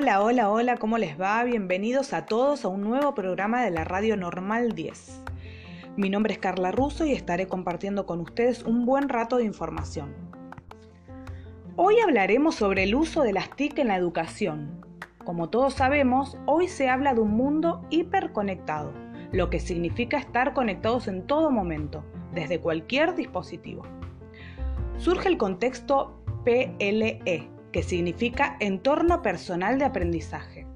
Hola, hola, hola, ¿cómo les va? Bienvenidos a todos a un nuevo programa de la Radio Normal 10. Mi nombre es Carla Russo y estaré compartiendo con ustedes un buen rato de información. Hoy hablaremos sobre el uso de las TIC en la educación. Como todos sabemos, hoy se habla de un mundo hiperconectado, lo que significa estar conectados en todo momento, desde cualquier dispositivo. Surge el contexto PLE, que significa entorno personal de aprendizaje.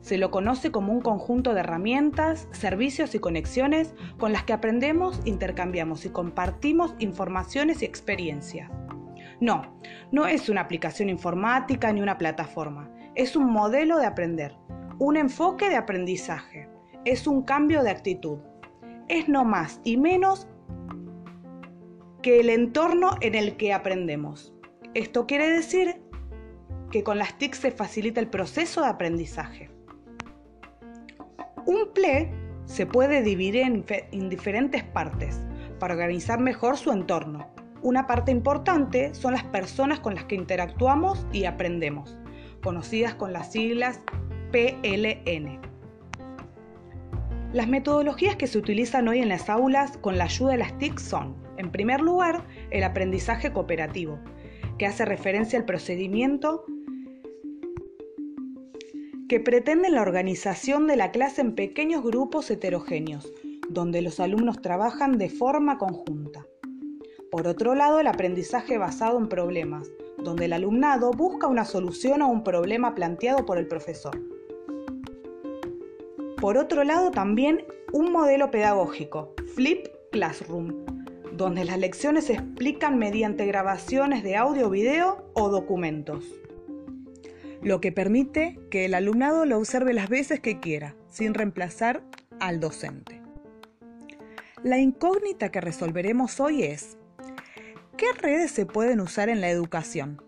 Se lo conoce como un conjunto de herramientas, servicios y conexiones con las que aprendemos, intercambiamos y compartimos informaciones y experiencias. No, no es una aplicación informática ni una plataforma, es un modelo de aprender, un enfoque de aprendizaje, es un cambio de actitud, es no más y menos que el entorno en el que aprendemos. Esto quiere decir que con las TIC se facilita el proceso de aprendizaje. Un PLE se puede dividir en, diferentes partes para organizar mejor su entorno. Una parte importante son las personas con las que interactuamos y aprendemos, conocidas con las siglas PLN. Las metodologías que se utilizan hoy en las aulas con la ayuda de las TIC son, en primer lugar, el aprendizaje cooperativo, que hace referencia al procedimiento que pretende la organización de la clase en pequeños grupos heterogéneos, donde los alumnos trabajan de forma conjunta. Por otro lado, el aprendizaje basado en problemas, donde el alumnado busca una solución a un problema planteado por el profesor. Por otro lado, también un modelo pedagógico, Flip Classroom, donde las lecciones se explican mediante grabaciones de audio, video o documentos, lo que permite que el alumnado lo observe las veces que quiera, sin reemplazar al docente. La incógnita que resolveremos hoy es, ¿qué redes se pueden usar en la educación?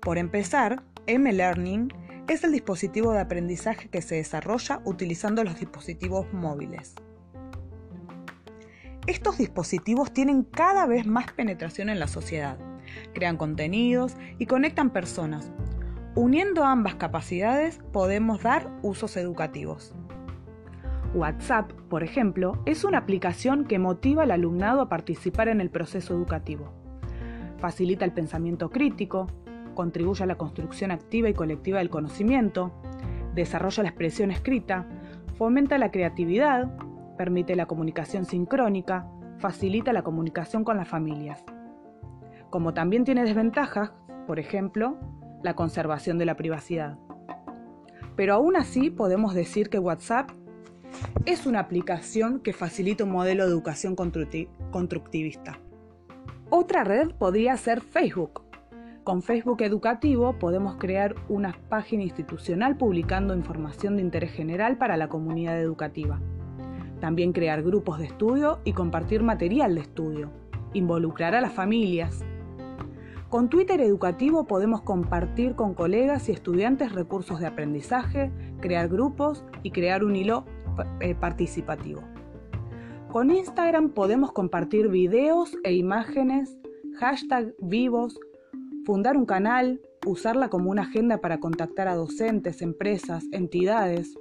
Por empezar, M-Learning es el dispositivo de aprendizaje que se desarrolla utilizando los dispositivos móviles. Estos dispositivos tienen cada vez más penetración en la sociedad, crean contenidos y conectan personas. Uniendo ambas capacidades podemos dar usos educativos. WhatsApp, por ejemplo, es una aplicación que motiva al alumnado a participar en el proceso educativo. Facilita el pensamiento crítico, contribuye a la construcción activa y colectiva del conocimiento, desarrolla la expresión escrita, fomenta la creatividad, permite la comunicación sincrónica, facilita la comunicación con las familias. Como también tiene desventajas, por ejemplo, la conservación de la privacidad. Pero aún así podemos decir que WhatsApp es una aplicación que facilita un modelo de educación constructivista. Otra red podría ser Facebook. Con Facebook Educativo podemos crear una página institucional publicando información de interés general para la comunidad educativa. También crear grupos de estudio y compartir material de estudio. Involucrar a las familias. Con Twitter Educativo podemos compartir con colegas y estudiantes recursos de aprendizaje, crear grupos y crear un hilo eh, participativo. Con Instagram podemos compartir videos e imágenes, hashtag vivos, fundar un canal, usarla como una agenda para contactar a docentes, empresas, entidades,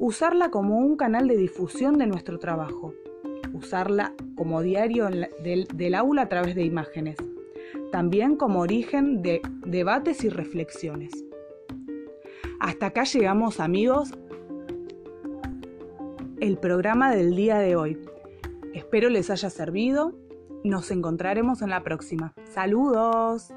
usarla como un canal de difusión de nuestro trabajo, usarla como diario del, aula a través de imágenes, también como origen de debates y reflexiones. Hasta acá llegamos amigos el programa del día de hoy. Espero les haya servido. Nos encontraremos en la próxima. Saludos.